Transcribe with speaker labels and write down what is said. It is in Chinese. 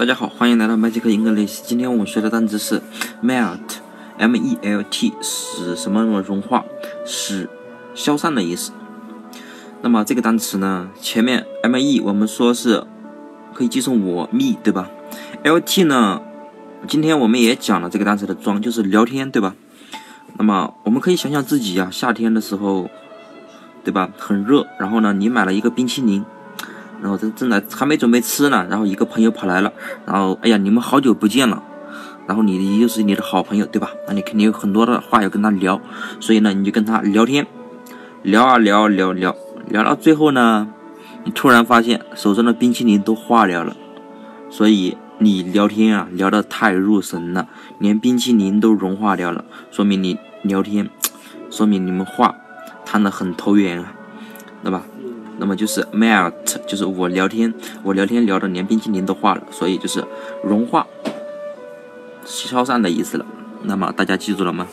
Speaker 1: 大家好，欢迎来到 Magic English。今天我们学的单词是 melt，m-e-l-t，使什么什么融化，使消散的意思。那么这个单词呢，前面 m-e 我们说是可以记成我 me 对吧？l-t 呢，今天我们也讲了这个单词的装，就是聊天对吧？那么我们可以想想自己呀，夏天的时候，对吧？很热，然后呢，你买了一个冰淇淋。然后正正在还没准备吃呢，然后一个朋友跑来了，然后哎呀，你们好久不见了，然后你又是你的好朋友对吧？那你肯定有很多的话要跟他聊，所以呢，你就跟他聊天，聊啊聊聊聊，聊到最后呢，你突然发现手上的冰淇淋都化掉了，所以你聊天啊聊得太入神了，连冰淇淋都融化掉了，说明你聊天，说明你们话谈得很投缘啊，对吧？那么就是 melt，就是我聊天，我聊天聊的连冰淇淋都化了，所以就是融化、消散的意思了。那么大家记住了吗？